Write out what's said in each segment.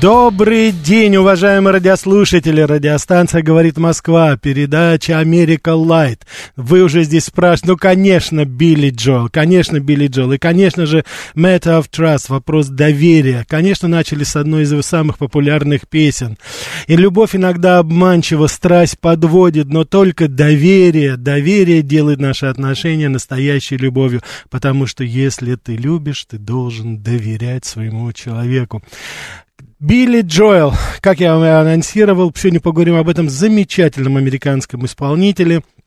Добрый день, уважаемые радиослушатели. Радиостанция «Говорит Москва», передача «Америка Лайт». Вы уже здесь спрашиваете, ну, конечно, Билли Джоэл, конечно, Билли Джоэл. И, конечно же, Matter of Trust, вопрос доверия. Конечно, начали с одной из его самых популярных песен. И любовь иногда обманчива, страсть подводит, но только доверие, доверие делает наши отношения настоящей любовью. Потому что если ты любишь, ты должен доверять своему человеку. Билли Джоэл, как я вам и анонсировал, сегодня поговорим об этом замечательном американском исполнителе –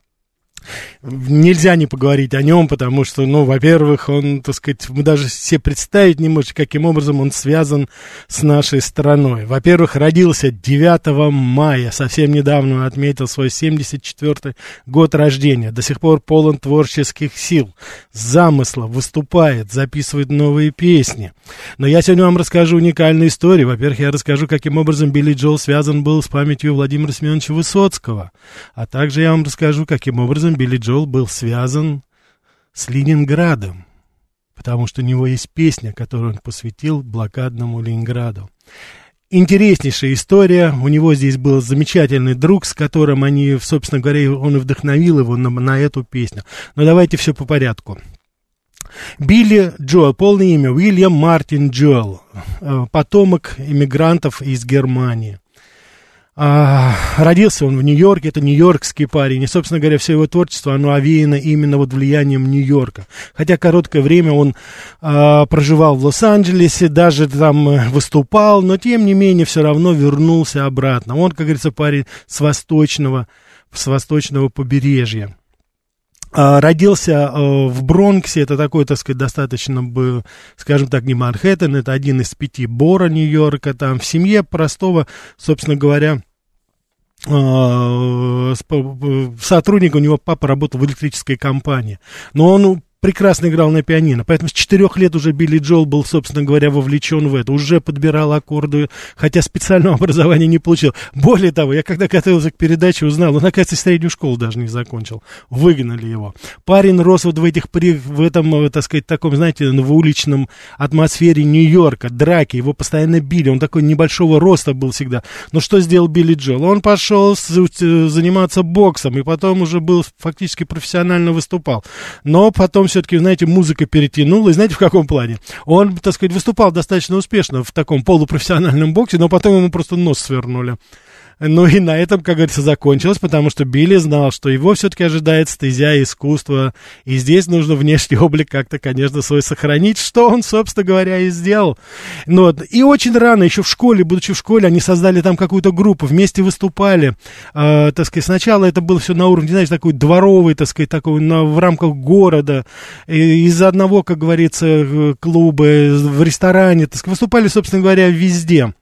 нельзя не поговорить о нем, потому что, ну, во-первых, он, так сказать, мы даже все представить не можем, каким образом он связан с нашей страной. Во-первых, родился 9 мая, совсем недавно отметил свой 74-й год рождения. До сих пор полон творческих сил, замысла, выступает, записывает новые песни. Но я сегодня вам расскажу уникальную историю. Во-первых, я расскажу, каким образом Билли Джоэл связан был с памятью Владимира Семеновича Высоцкого. А также я вам расскажу, каким образом образом Билли Джоэл был связан с Ленинградом, потому что у него есть песня, которую он посвятил блокадному Ленинграду. Интереснейшая история. У него здесь был замечательный друг, с которым они, собственно говоря, он и вдохновил его на, на эту песню. Но давайте все по порядку. Билли Джоэл, полное имя Уильям Мартин Джоэл, э, потомок иммигрантов из Германии. А, родился он в Нью-Йорке, это нью-йоркский парень, и, собственно говоря, все его творчество, оно овеяно именно вот влиянием Нью-Йорка. Хотя короткое время он а, проживал в Лос-Анджелесе, даже там э, выступал, но, тем не менее, все равно вернулся обратно. Он, как говорится, парень с восточного, с восточного побережья. А, родился а, в Бронксе, это такой, так сказать, достаточно, бы, скажем так, не Манхэттен, это один из пяти Бора Нью-Йорка, там в семье простого, собственно говоря, а, сотрудник, у него папа работал в электрической компании, но он прекрасно играл на пианино. Поэтому с четырех лет уже Билли Джоэл был, собственно говоря, вовлечен в это. Уже подбирал аккорды, хотя специального образования не получил. Более того, я когда готовился к передаче, узнал, он, оказывается, среднюю школу даже не закончил. Выгнали его. Парень рос вот в этих, в этом, э, так сказать, таком, знаете, в уличном атмосфере Нью-Йорка, драки. Его постоянно били. Он такой небольшого роста был всегда. Но что сделал Билли Джоэл? Он пошел э, заниматься боксом, и потом уже был фактически профессионально выступал. Но потом все-таки, знаете, музыка перетянула. И знаете, в каком плане? Он, так сказать, выступал достаточно успешно в таком полупрофессиональном боксе, но потом ему просто нос свернули. Ну и на этом, как говорится, закончилось, потому что Билли знал, что его все-таки ожидает стезя искусства, и здесь нужно внешний облик как-то, конечно, свой сохранить, что он, собственно говоря, и сделал. Ну, вот. И очень рано, еще в школе, будучи в школе, они создали там какую-то группу, вместе выступали. Э, так сказать, сначала это было все на уровне, знаешь, такой дворовый, так сказать, такой на, в рамках города, и, из одного, как говорится, клуба, в ресторане, так сказать, выступали, собственно говоря, везде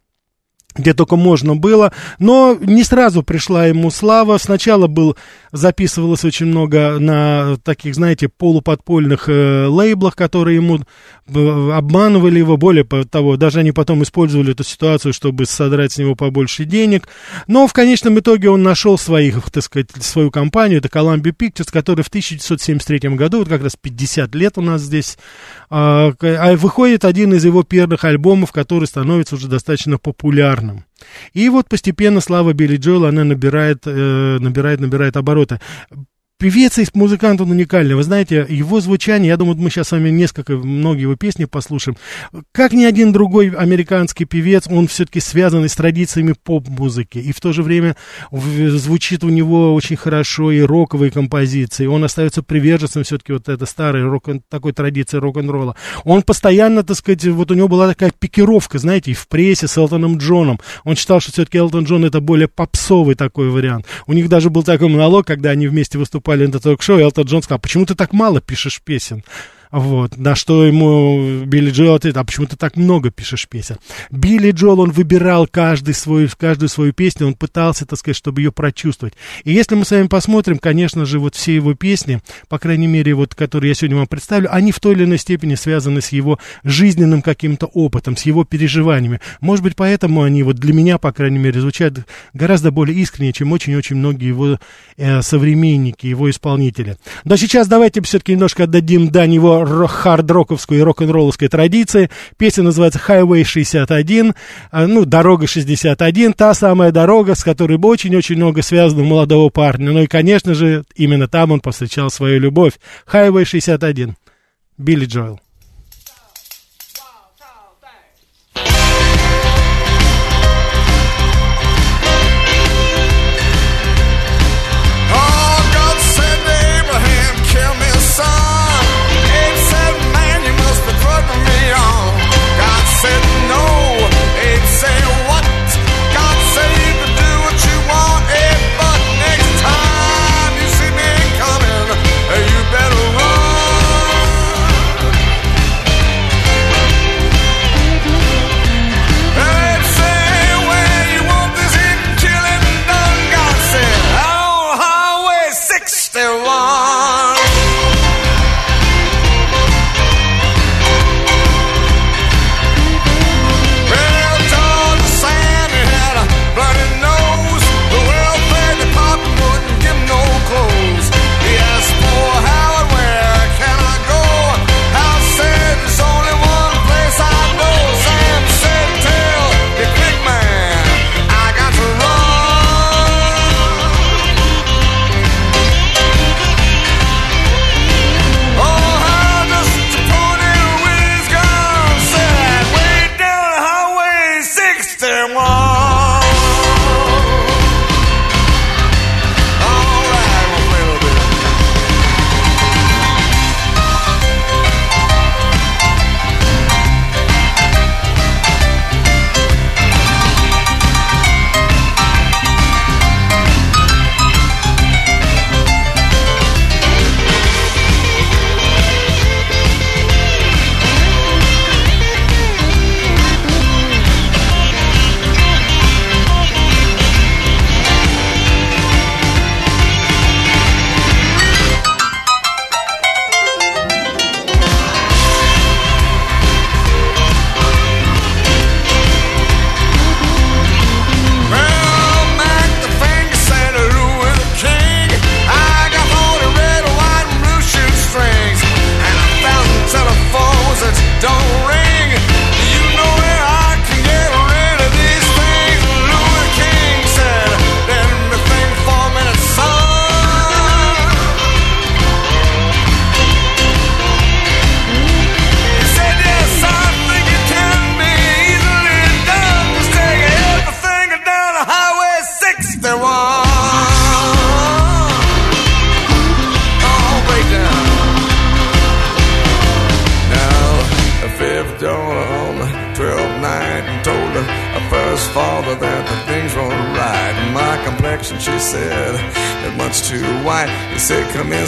где только можно было, но не сразу пришла ему слава. Сначала был, записывалось очень много на таких, знаете, полуподпольных э, лейблах, которые ему э, обманывали его, более того, даже они потом использовали эту ситуацию, чтобы содрать с него побольше денег. Но в конечном итоге он нашел своих, так сказать, свою компанию, это Columbia Pictures, которая в 1973 году, вот как раз 50 лет у нас здесь, э, выходит один из его первых альбомов, который становится уже достаточно популярным. И вот постепенно слава Билли Джоэла, она набирает, э, набирает, набирает обороты. Певец и музыкант, он уникальный. Вы знаете, его звучание, я думаю, мы сейчас с вами несколько, многие его песни послушаем. Как ни один другой американский певец, он все-таки связан с традициями поп-музыки. И в то же время звучит у него очень хорошо и роковые композиции. Он остается приверженцем все-таки вот этой старой рок такой традиции рок-н-ролла. Он постоянно, так сказать, вот у него была такая пикировка, знаете, и в прессе с Элтоном Джоном. Он считал, что все-таки Элтон Джон это более попсовый такой вариант. У них даже был такой монолог, когда они вместе выступали попали на ток-шоу, и Элтон Джон сказал, почему ты так мало пишешь песен? Вот, на что ему Билли Джоэл ответил, а почему ты так много пишешь песен? Билли Джоэл, он выбирал каждый свой, каждую свою песню, он пытался, так сказать, чтобы ее прочувствовать. И если мы с вами посмотрим, конечно же, вот все его песни, по крайней мере, вот, которые я сегодня вам представлю, они в той или иной степени связаны с его жизненным каким-то опытом, с его переживаниями. Может быть, поэтому они вот для меня, по крайней мере, звучат гораздо более искренне, чем очень-очень многие его э, современники, его исполнители. Но сейчас давайте все-таки немножко отдадим дань его хард-роковской и рок-н-ролловской традиции. Песня называется Highway 61, а, ну, дорога 61, та самая дорога, с которой бы очень-очень много связано у молодого парня. Ну и, конечно же, именно там он повстречал свою любовь. Highway 61. Билли Джоэл.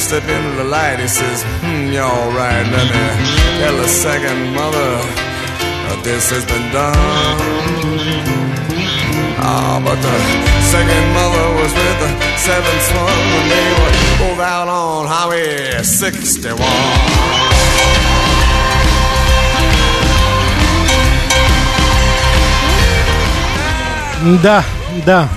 step into the light. He says, hmm, you're all right. Let me tell the second mother that this has been done. Ah, but the second mother was with the seventh one when they were both out on Highway 61. Да, да.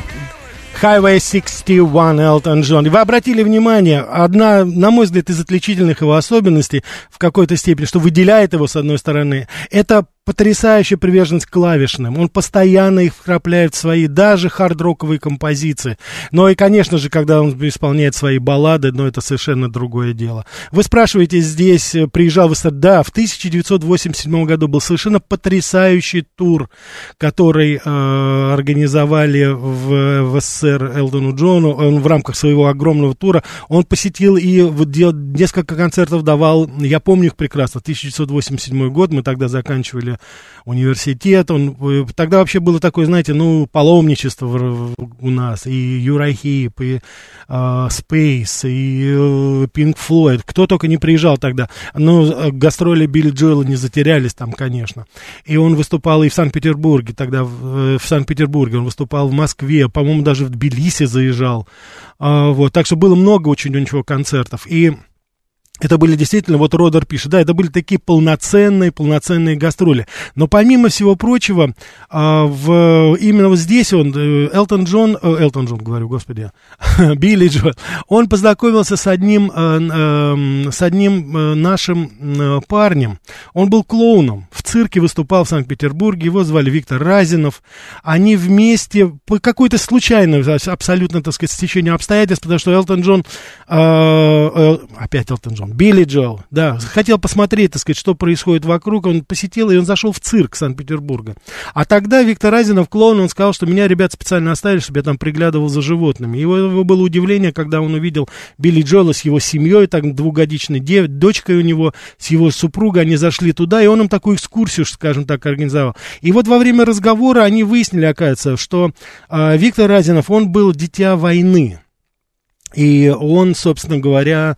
Highway 61 Элтон Джон. И вы обратили внимание, одна, на мой взгляд, из отличительных его особенностей в какой-то степени, что выделяет его, с одной стороны, это потрясающая приверженность к клавишным. Он постоянно их вкрапляет в свои даже хард-роковые композиции. Но и, конечно же, когда он исполняет свои баллады, но это совершенно другое дело. Вы спрашиваете здесь, э, приезжал в? Да, в 1987 году был совершенно потрясающий тур, который э, организовали в, в СССР Элдону Джону. Он в рамках своего огромного тура, он посетил и вот дел- несколько концертов давал, я помню их прекрасно, 1987 год, мы тогда заканчивали университет, он, э, тогда вообще было такое, знаете, ну, паломничество в- в- у нас, и Юрахип, и э, и э, Pink Floyd, кто только не приезжал тогда, э, гастроли Билли Джоэла не затерялись там, конечно, и он выступал и в Санкт-Петербурге, тогда в, э, в Санкт-Петербурге, он выступал в Москве, по-моему, даже в Тбилиси заезжал, А, вот, так что было много очень у него концертов, и Это были действительно, вот Родер пишет, да, это были такие полноценные, полноценные гастроли. Но помимо всего прочего, а, в, именно вот здесь он, э, Элтон Джон, э, Элтон Джон, говорю, господи, Билли Джон, он познакомился с одним, э, э, с одним нашим парнем. Он был клоуном, в цирке выступал в Санкт-Петербурге, его звали Виктор Разинов. Они вместе, по какой-то случайной, абсолютно, так сказать, стечению обстоятельств, потому что Элтон Джон, опять Элтон Джон, Билли Джоэл, да, хотел посмотреть, так сказать, что происходит вокруг, он посетил, и он зашел в цирк Санкт-Петербурга. А тогда Виктор Разинов, клоун, он сказал, что меня ребят специально оставили, чтобы я там приглядывал за животными. Его, его было удивление, когда он увидел Билли Джоэла с его семьей, так, двухгодичной дев, дочкой у него, с его супругой, они зашли туда, и он им такую экскурсию, скажем так, организовал. И вот во время разговора они выяснили, оказывается, что э, Виктор Разинов, он был дитя войны. И он, собственно говоря,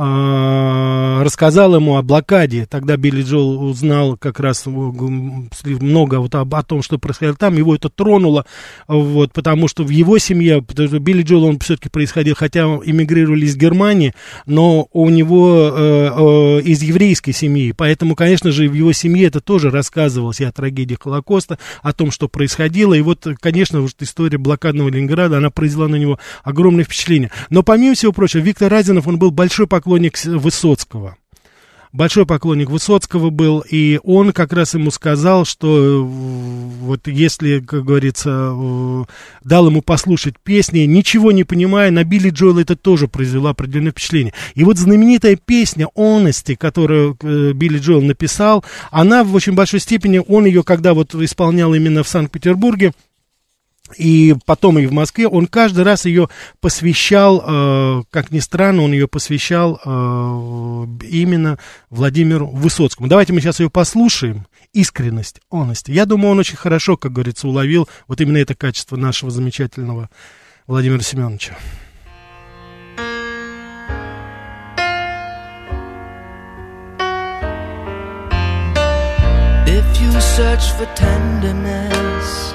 рассказал ему о блокаде. Тогда Билли Джоэл узнал как раз много вот об, о том, что происходило там. Его это тронуло, вот, потому что в его семье, потому что Билли Джоэл, он все-таки происходил, хотя эмигрировали из Германии, но у него э, э, из еврейской семьи. Поэтому, конечно же, в его семье это тоже рассказывалось и о трагедии Холокоста, о том, что происходило. И вот, конечно, вот история блокадного Ленинграда, она произвела на него огромное впечатление. Но помимо всего прочего, Виктор Разинов, он был большой поклонник Высоцкого. Большой поклонник Высоцкого был, и он как раз ему сказал, что вот если, как говорится, дал ему послушать песни, ничего не понимая, на Билли Джоэла это тоже произвело определенное впечатление. И вот знаменитая песня «Honesty», которую э, Билли Джоэл написал, она в очень большой степени, он ее, когда вот исполнял именно в Санкт-Петербурге, и потом и в Москве, он каждый раз ее посвящал, э, как ни странно, он ее посвящал э, именно Владимиру Высоцкому. Давайте мы сейчас ее послушаем. Искренность, honesty. Я думаю, он очень хорошо, как говорится, уловил вот именно это качество нашего замечательного Владимира Семеновича. If you search for tenderness,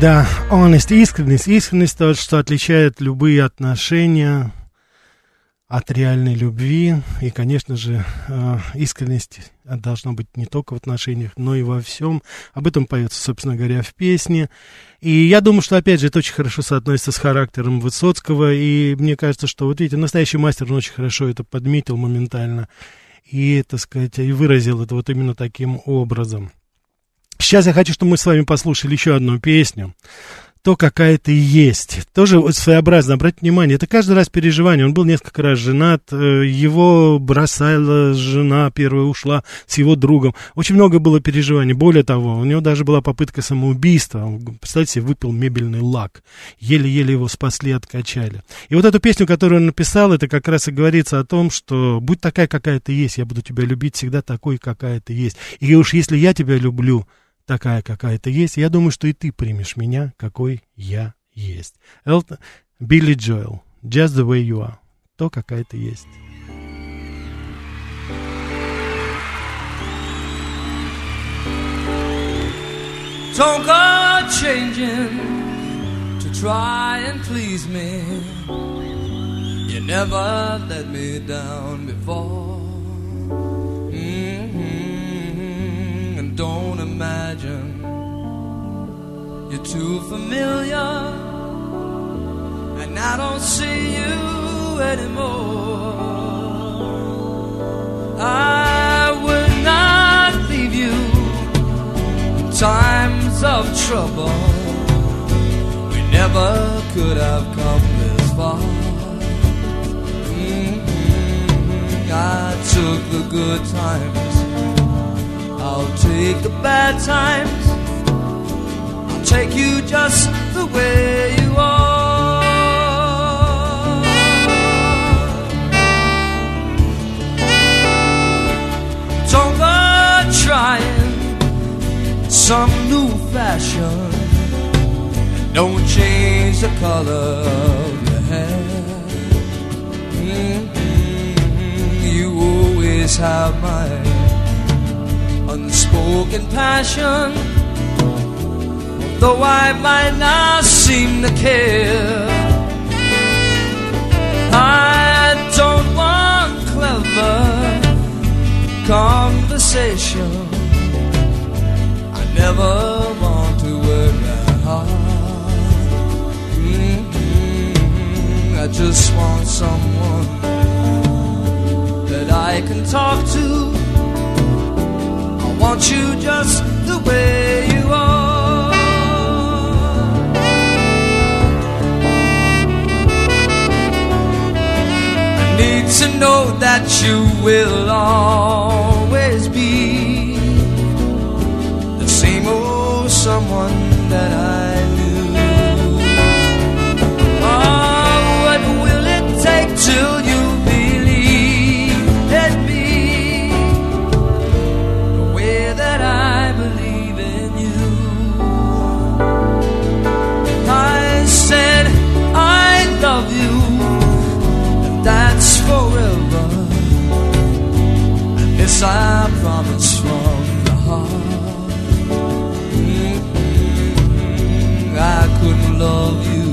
Да, honest, искренность. Искренность то, что отличает любые отношения от реальной любви. И, конечно же, э, искренность должна быть не только в отношениях, но и во всем. Об этом поется, собственно говоря, в песне. И я думаю, что, опять же, это очень хорошо соотносится с характером Высоцкого. И мне кажется, что, вот видите, настоящий мастер, он очень хорошо это подметил моментально. И, так сказать, и выразил это вот именно таким образом. Сейчас я хочу, чтобы мы с вами послушали еще одну песню. То, какая ты есть. Тоже своеобразно, обратите внимание, это каждый раз переживание. Он был несколько раз женат, э, его бросала жена, первая ушла с его другом. Очень много было переживаний. Более того, у него даже была попытка самоубийства. Представьте себе, выпил мебельный лак. Еле-еле его спасли, откачали. И вот эту песню, которую он написал, это как раз и говорится о том, что будь такая, какая ты есть, я буду тебя любить всегда такой, какая ты есть. И уж если я тебя люблю, такая, какая ты есть, я думаю, что и ты примешь меня, какой я есть. Элтон, Билли Джоэл, Just the way you are. То, какая ты есть. Don't go changing to try and please me. You never let me down before. Don't imagine you're too familiar. And I don't see you anymore. I will not leave you in times of trouble. We never could have come this far. Mhm. I took the good times. I'll take the bad times. I'll take you just the way you are. Don't trying some new fashion. Don't change the color of your hair. Mhm. You always have my unspoken passion. Though I might not seem to care, I don't want clever conversation. I never want to work that hard. Mhm. I just want someone that I can talk to. Want you just the way you are. I need to know that you will always I promise from the heart. Mhm. I couldn't love you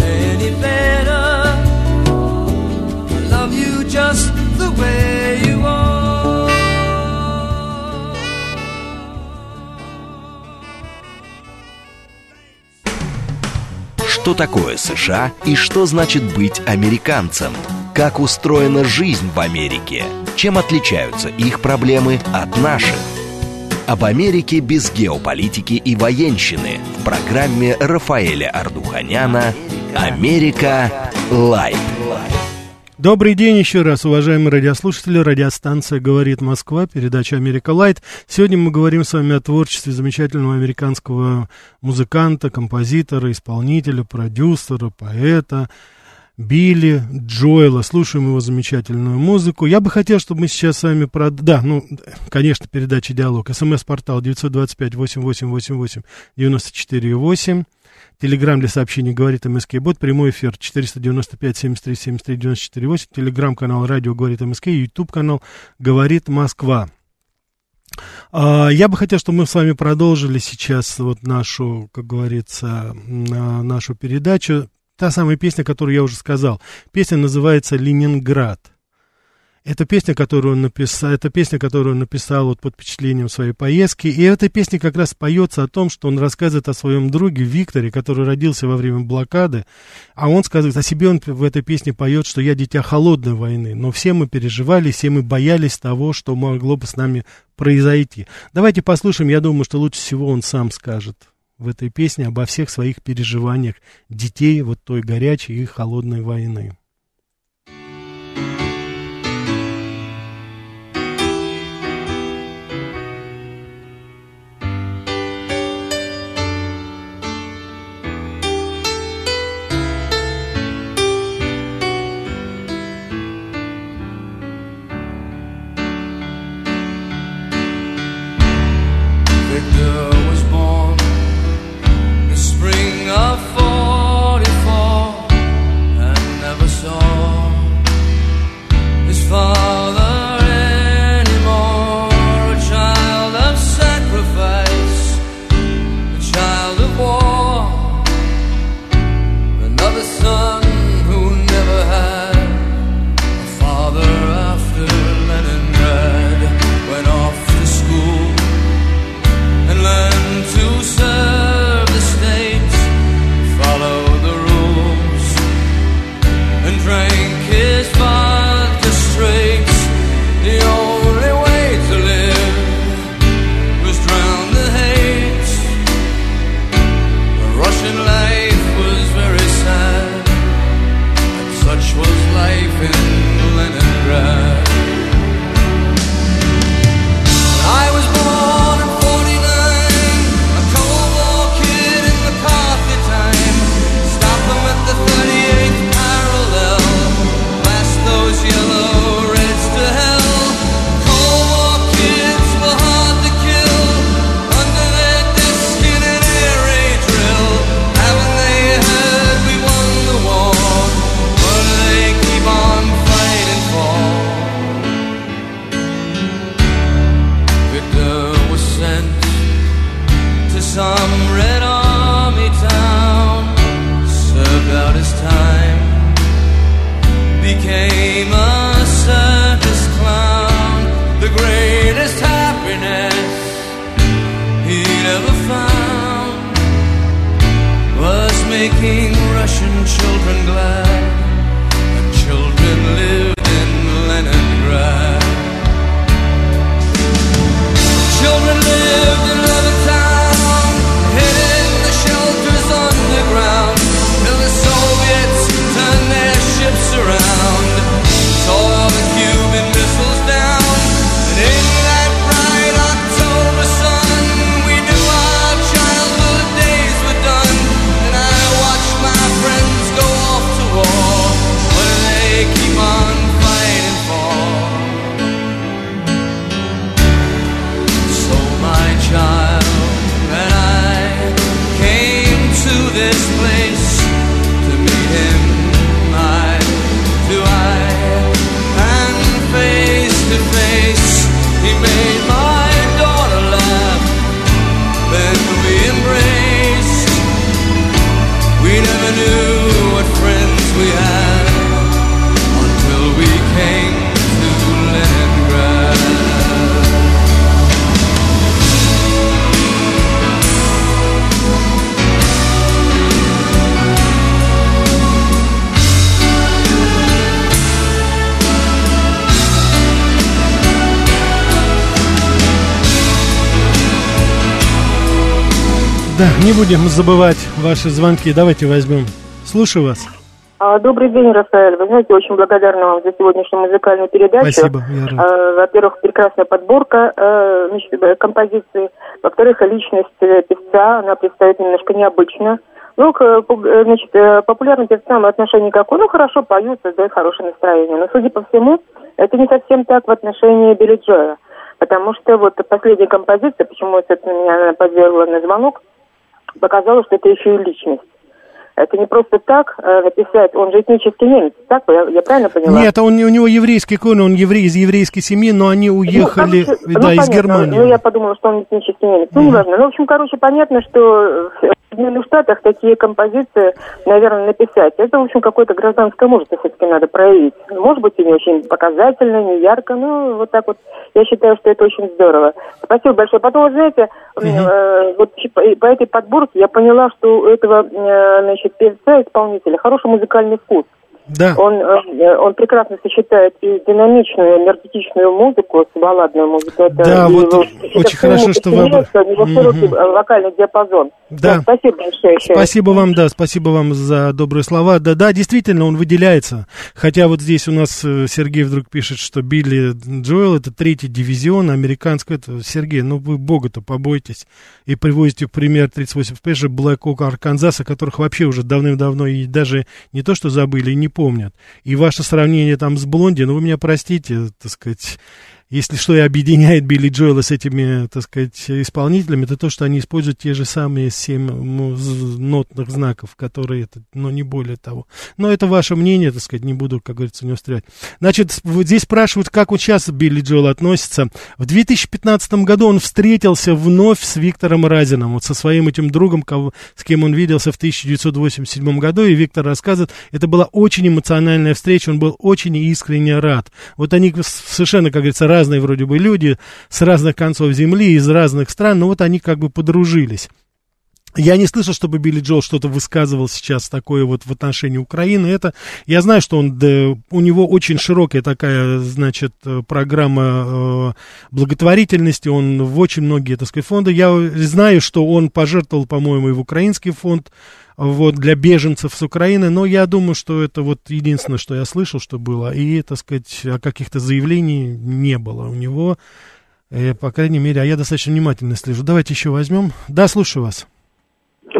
any better. I love you just the way you are. Что такое США и что значит быть американцем? Как устроена жизнь в Америке, чем отличаются их проблемы от наших. Об Америке без геополитики и военщины в программе Рафаэля Ардуханяна «Америка. Light». Добрый день еще раз, уважаемые радиослушатели. Радиостанция «Говорит Москва», передача «Америка Light». Сегодня мы говорим с вами о творчестве замечательного американского музыканта, композитора, исполнителя, продюсера, поэта Билли Джоэла. Слушаем его замечательную музыку. Я бы хотел, чтобы мы сейчас с вами... Прод... Да, ну, конечно, передача «Диалог». СМС-портал 925-88-88-94-8. Телеграмм для сообщений говорит МСК Бот. Прямой эфир 495 73 73 94 8. Телеграм-канал Радио говорит МСК. Ютуб канал Говорит Москва. А, Я бы хотел, чтобы мы с вами продолжили сейчас вот нашу, как говорится, на- нашу передачу. Та самая песня, которую я уже сказал. Песня называется «Ленинград». Это песня, которую он написал, это песня, которую он написал вот под впечатлением своей поездки. И эта песня как раз поется о том, что он рассказывает о своем друге Викторе, который родился во время блокады. А он сказывает о себе, он в этой песне поет, что я дитя холодной войны. Но все мы переживали, все мы боялись того, что могло бы с нами произойти. Давайте послушаем, я думаю, что лучше всего он сам скажет в этой песне обо всех своих переживаниях детей вот той горячей и холодной войны. Да, не будем забывать ваши звонки. Давайте возьмем. Слушаю вас. А, Добрый день, Рафаэль. Вы знаете, очень благодарна вам за сегодняшнюю музыкальную передачу. Спасибо. А, Во-первых, прекрасная подборка э, значит, э, композиций. Во-вторых, личность э, певца, она представит немножко необычно. Ну, к, значит, популярным певцам отношение никакое. Ну, хорошо поют, создают хорошее настроение. Но, судя по всему, это не совсем так в отношении Билли Джоя. Потому что вот последняя композиция, почему, собственно, меня подвергла на звонок, показала, что это еще и личность. Это не просто так э, написать, он же этнический немец, так? Я, я правильно поняла? Нет, он, у него еврейский корень, он еврей из еврейской семьи, но они уехали, Ну, короче, да, ну, из понятно. Германии. Ну, я подумала, что он этнический немец. Ну, неважно. Ну, в общем, короче, понятно, что в Соединенных Штатах такие композиции, наверное, написать. Это, в общем, какое-то гражданское мужество все-таки надо проявить. Может быть, и не очень показательно, не ярко, но вот так вот. Я считаю, что это очень здорово. Спасибо большое. Потом, вы знаете, э, вот по, по этой подборке я поняла, что у этого, э, значит, певца, исполнителя хороший музыкальный вкус. Да. Он, э, он прекрасно сочетает и динамичную, энергетичную музыку с балладной музыкой. Это Да, и вот его- очень хорошо, что вы У него Мгм. широкий э, вокальный диапазон. Да. спасибо большое еще. Спасибо вам, да, спасибо вам за добрые слова. Да, да, действительно, он выделяется. Хотя вот здесь у нас э, Сергей вдруг пишет, что Билли Джоэл это третий дивизион американский. Это, Сергей, ну вы бога-то побойтесь. И привозите в пример 38 же Блэк Ока Арканзаса, которых вообще уже давным-давно и даже не то что забыли, и не помнят. И ваше сравнение там с Блонди, ну вы меня простите, так сказать, если что и объединяет Билли Джоэла с этими, так сказать, исполнителями, это то, что они используют те же самые семь ну, нотных знаков, которые, это, но не более того. Но это ваше мнение, так сказать, не буду, как говорится, не устрять. Значит, здесь спрашивают, как вот сейчас Билли Джоэл относится. В 2015 году он встретился вновь с Виктором Разином, вот со своим этим другом, кого, с кем он виделся в 1987 году, и Виктор рассказывает, это была очень эмоциональная встреча, он был очень искренне рад. Вот они совершенно, как говорится, разные вроде бы люди, с разных концов земли, из разных стран, но вот они как бы подружились. Я не слышал, чтобы Билли Джоэл что-то высказывал сейчас такое вот в отношении Украины. Это, я знаю, что он, да, у него очень широкая такая, значит, э, программа э, благотворительности. Он в очень многие, так сказать, фонды. Я знаю, что он пожертвовал, по-моему, и в украинский фонд вот, для беженцев с Украины, но я думаю, что это вот единственное, что я слышал, что было, и, так сказать, каких-то заявлений не было у него, э, по крайней мере, а я достаточно внимательно слежу. Давайте еще возьмем. Да, слушаю вас.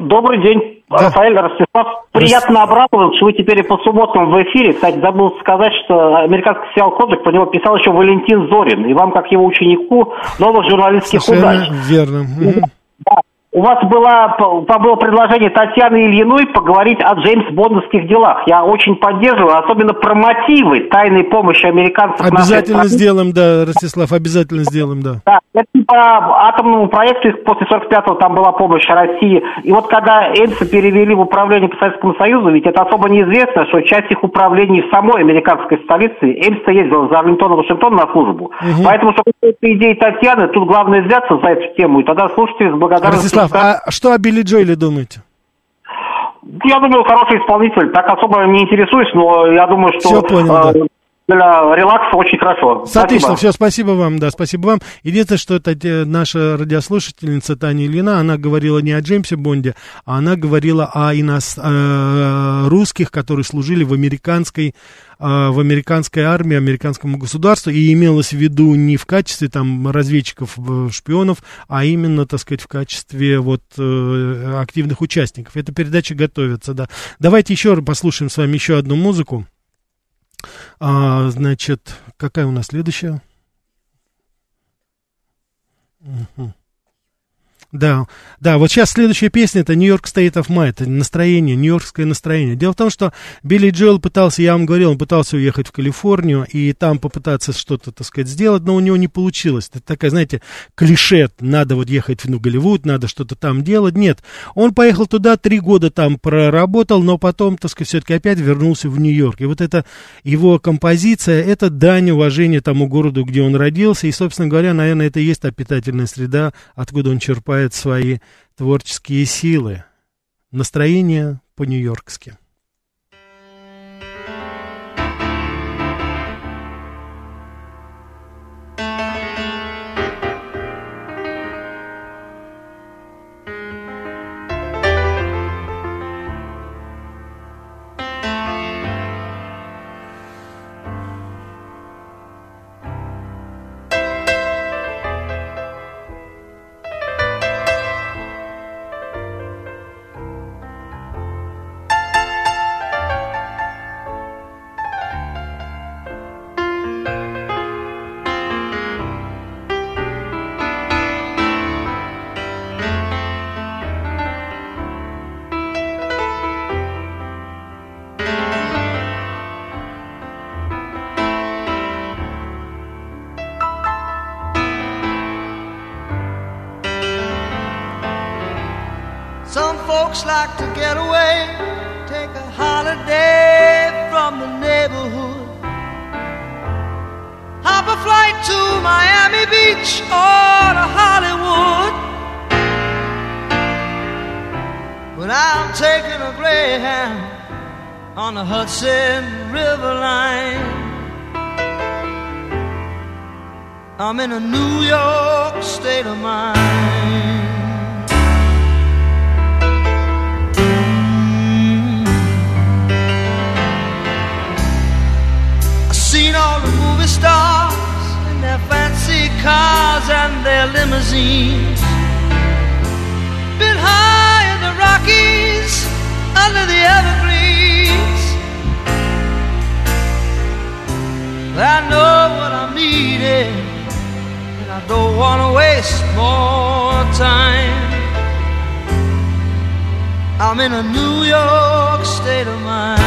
Добрый день, Да. Рафаэль Ростислав. Приятно обрадоваться, что вы теперь и по субботам в эфире. Кстати, забыл сказать, что американский сериал «Коджик» по него писал еще Валентин Зорин. И вам, как его ученику, новых журналистских удач. Совершенно верно. Мгм. У вас была, по- было предложение Татьяны Ильиной поговорить о Джеймс Бондовских делах. Я очень поддерживаю, особенно про мотивы тайной помощи американцев Обязательно сделаем, да, Ростислав, обязательно сделаем, да. Да, это по атомному проекту после 45-го там была помощь России. И вот когда Эльса перевели в управление по Советскому Союзу, ведь это особо неизвестно, что часть их управлений в самой американской столице, Эльса ездила за Арлингтон и Вашингтон на службу. Поэтому, чтобы это идеи Татьяны, тут главное взяться за эту тему, и тогда слушайте с благодарностью. Ростислав, а что о Билли Джоэле думаете? Я думаю, хороший исполнитель. Так особо не интересуюсь, но я думаю, что Всё понял, э, для релакса очень хорошо. Отлично, Спасибо. все, спасибо вам, да, спасибо вам. Единственное, что это наша радиослушательница Таня Ильина, она говорила не о Джеймсе Бонде, а она говорила о инос- э, русских, которые служили в американской, э, в американской армии, американскому государству, и имелось в виду не в качестве там разведчиков, э, шпионов, а именно, так сказать, в качестве вот активных участников. Эта передача готовится, да. Давайте еще послушаем с вами еще одну музыку. А, значит, какая у нас следующая? Мгм. Да, да, вот сейчас следующая песня это York State of Mind, это настроение, нью-йоркское настроение. Дело в том, что Билли Джоэл пытался, я вам говорил, он пытался уехать в Калифорнию и там попытаться что-то, так сказать, сделать, но у него не получилось. Это такая, знаете, клише, надо вот ехать в Голливуд, надо что-то там делать. Нет, он поехал туда, три года там проработал, но потом, так сказать, все-таки опять вернулся в Нью-Йорк. И вот эта его композиция, это дань уважения тому городу, где он родился, и, собственно говоря, наверное, это и есть та питательная среда, откуда он черпает свои творческие силы. Настроение по-нью-йоркски. On the Hudson River line. I'm in a New York state of mind. I've seen all the movie stars in their fancy cars and their limousines. Been high in the Rockies, under the evergreens. I know what I'm needing, and I don't want to waste more time. I'm in a New York state of mind.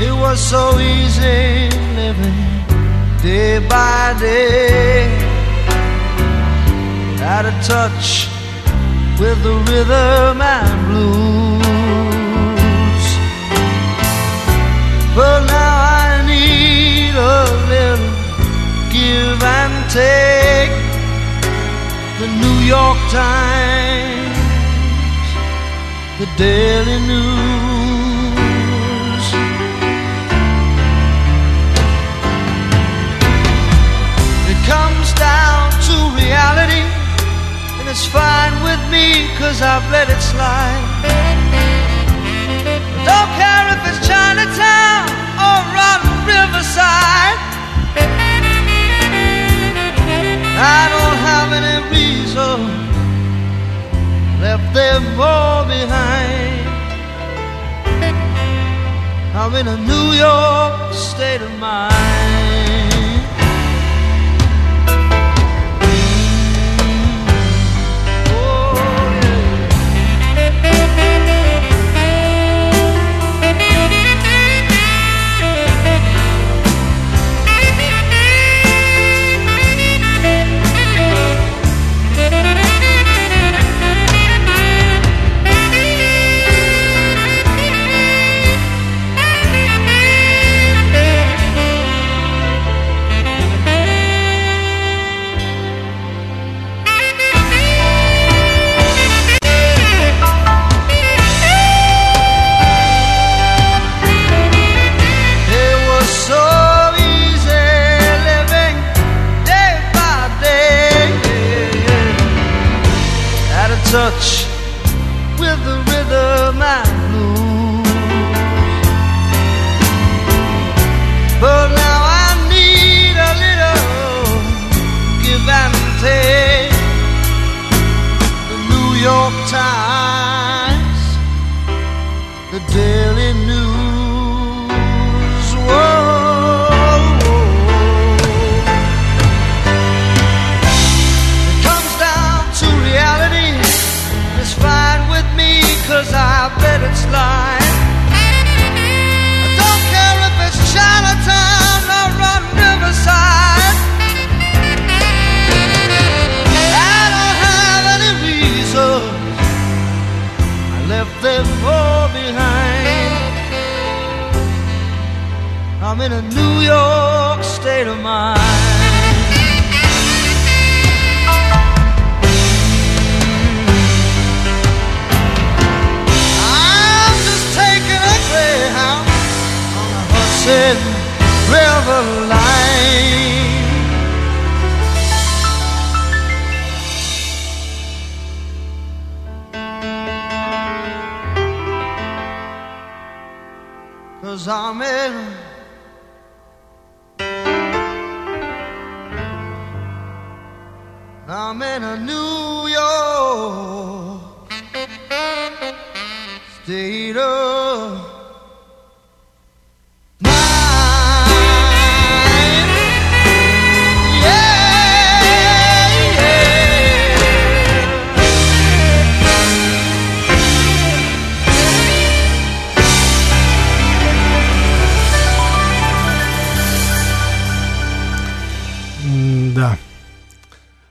It was so easy living day by day. Out of touch with the rhythm and blues. But now I need a little give and take. The New York Times, the Daily News. It comes down to reality, it's fine with me, cause I've let it slide. Don't care if it's Chinatown or Rotten Riverside. I don't have any reason left them all behind. I'm in a New York state of mind. I'm in a New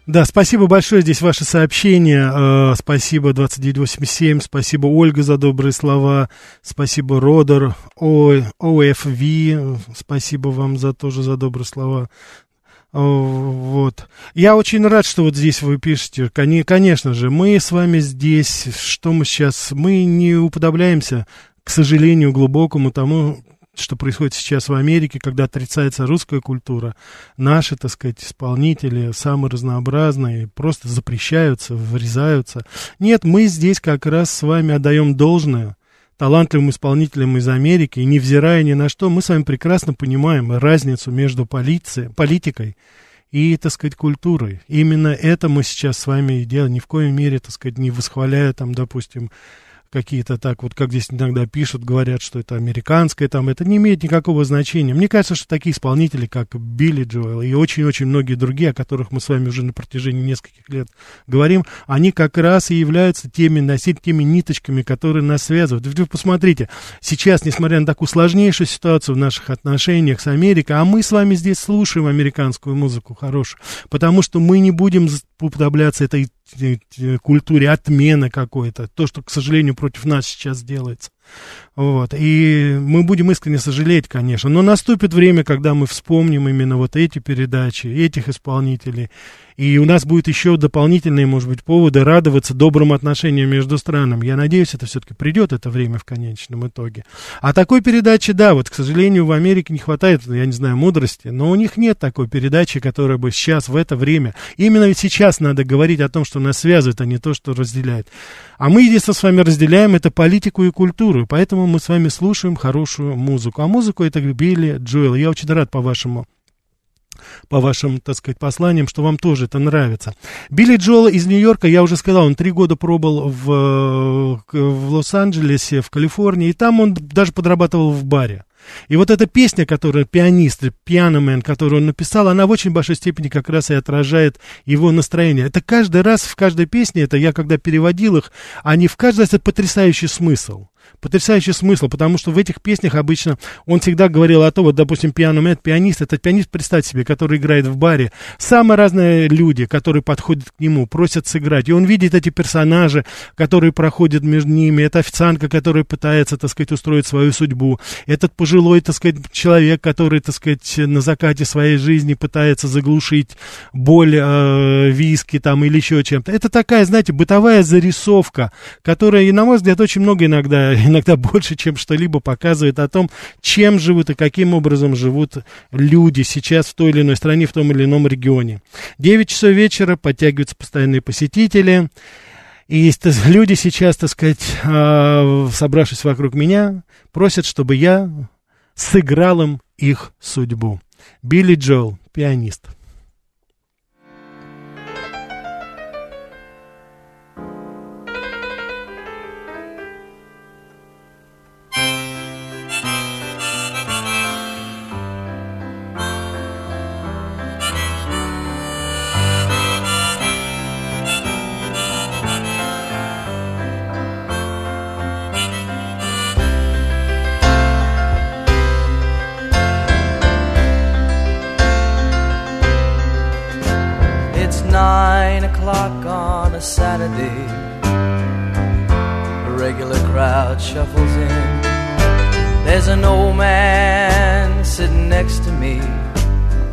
Да, спасибо большое. Здесь ваше сообщение. Э, Спасибо 2987. Спасибо Ольга за добрые слова. Спасибо Родер. ОФВ. Спасибо вам за тоже за добрые слова. О, Вот. Я очень рад, что вот здесь вы пишете. Коне- Конечно же, мы с вами здесь, что мы сейчас, мы не уподобляемся, к сожалению, глубокому тому, что происходит сейчас в Америке, когда отрицается русская культура. Наши, так сказать, исполнители самые разнообразные, просто запрещаются, врезаются. Нет, мы здесь как раз с вами отдаем должное талантливым исполнителям из Америки, и невзирая ни на что, мы с вами прекрасно понимаем разницу между полицией, политикой и, так сказать, культурой. Именно это мы сейчас с вами и делаем. Ни в коей мере, так сказать, не восхваляя там, допустим, какие-то так вот, как здесь иногда пишут, говорят, что это американское, там, это не имеет никакого значения. Мне кажется, что такие исполнители, как Билли Джоэл и очень-очень многие другие, о которых мы с вами уже на протяжении нескольких лет говорим, они как раз и являются теми носить теми ниточками, которые нас связывают. Вы посмотрите, сейчас, несмотря на такую сложнейшую ситуацию в наших отношениях с Америкой, а мы с вами здесь слушаем американскую музыку хорошую, потому что мы не будем уподобляться этой э, культуре отмены какой-то, то, что, к сожалению, против нас сейчас делается. Вот. И мы будем искренне сожалеть, конечно. Но наступит время, когда мы вспомним именно вот эти передачи, этих исполнителей. И у нас будет еще дополнительные, может быть, поводы радоваться добрым отношениям между странами. Я надеюсь, это все-таки придет это время в конечном итоге. А такой передачи, да, вот, к сожалению, в Америке не хватает, я не знаю, мудрости, но у них нет такой передачи, которая бы сейчас, в это время, именно сейчас надо говорить о том, что нас связывает, а не то, что разделяет. А мы единственное с вами разделяем это политику и культуру, и поэтому мы с вами слушаем хорошую музыку. А музыку это Билли Джоэл. Я очень рад по вашему по вашим, так сказать, посланиям, что вам тоже это нравится. Билли Джоэл из Нью-Йорка, я уже сказал, он три года пробыл в, в Лос-Анджелесе, в Калифорнии, и там он даже подрабатывал в баре. И вот эта песня, которая пианист, пианомен, которую он написал, она в очень большой степени как раз и отражает его настроение. Это каждый раз в каждой песне, это я когда переводил их, они в каждой раз это потрясающий смысл потрясающий смысл, потому что в этих песнях обычно он всегда говорил о том, вот, допустим, пианомен, пианист, этот пианист, представьте себе, который играет в баре, самые разные люди, которые подходят к нему, просят сыграть, и он видит эти персонажи, которые проходят между ними, это официантка, которая пытается, так сказать, устроить свою судьбу, этот пожилой, так сказать, человек, который, так сказать, на закате своей жизни пытается заглушить боль э, виски там или еще чем-то. Это такая, знаете, бытовая зарисовка, которая, и, на мой взгляд, очень много иногда иногда больше, чем что-либо показывает о том, чем живут и каким образом живут люди сейчас в той или иной стране, в том или ином регионе. 9 часов вечера, подтягиваются постоянные посетители. И люди сейчас, так сказать, э, собравшись вокруг меня, просят, чтобы я сыграл им их судьбу. Билли Джоэл, пианист. Crowd shuffles in. There's an old man sitting next to me,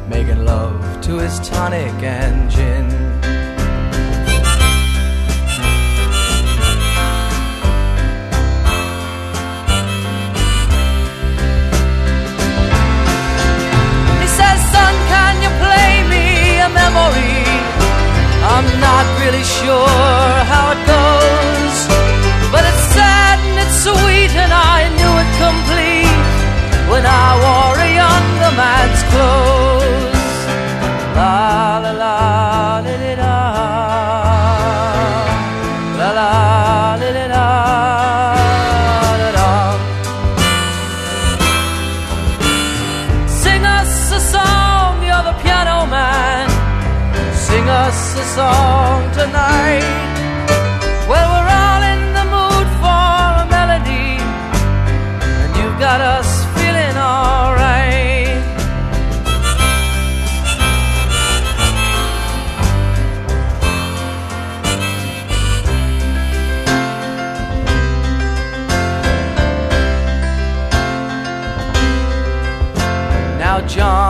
making love to his tonic and gin. He says, Son, can you play me a memory? I'm not really sure how it goes, but it's sad and I knew it complete when I wore a younger man's clothes.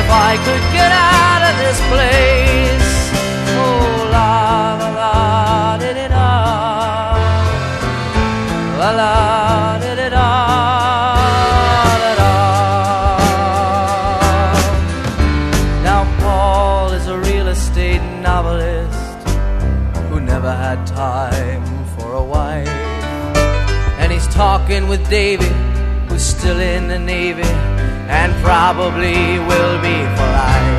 if I could get out of this place. Oh, la la la, did it all. La la, did it all, all. Now Paul is a real estate novelist who never had time for a wife. And he's talking with Davy, who's still in the Navy, and probably will be for life.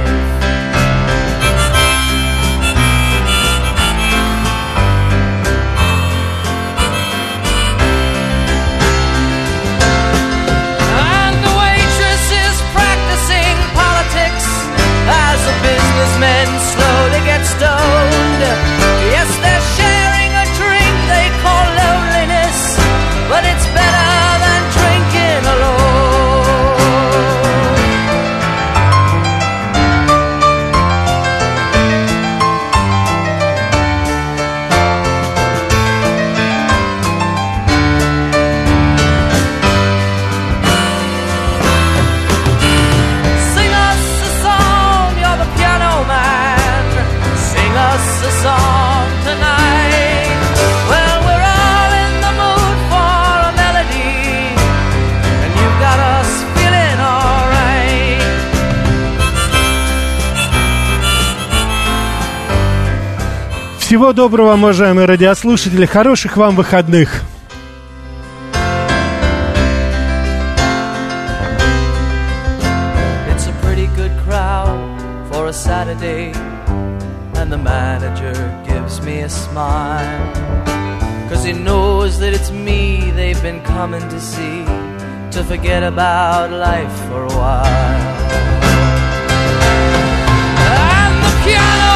And the waitress is practicing politics as the businessmen slowly get stoned. Всего доброго, уважаемые радиослушатели. Хороших вам выходных. for a Saturday, and the manager gives me a smile. Cause he knows that it's me they've been coming to see to forget about life for a while. And the piano!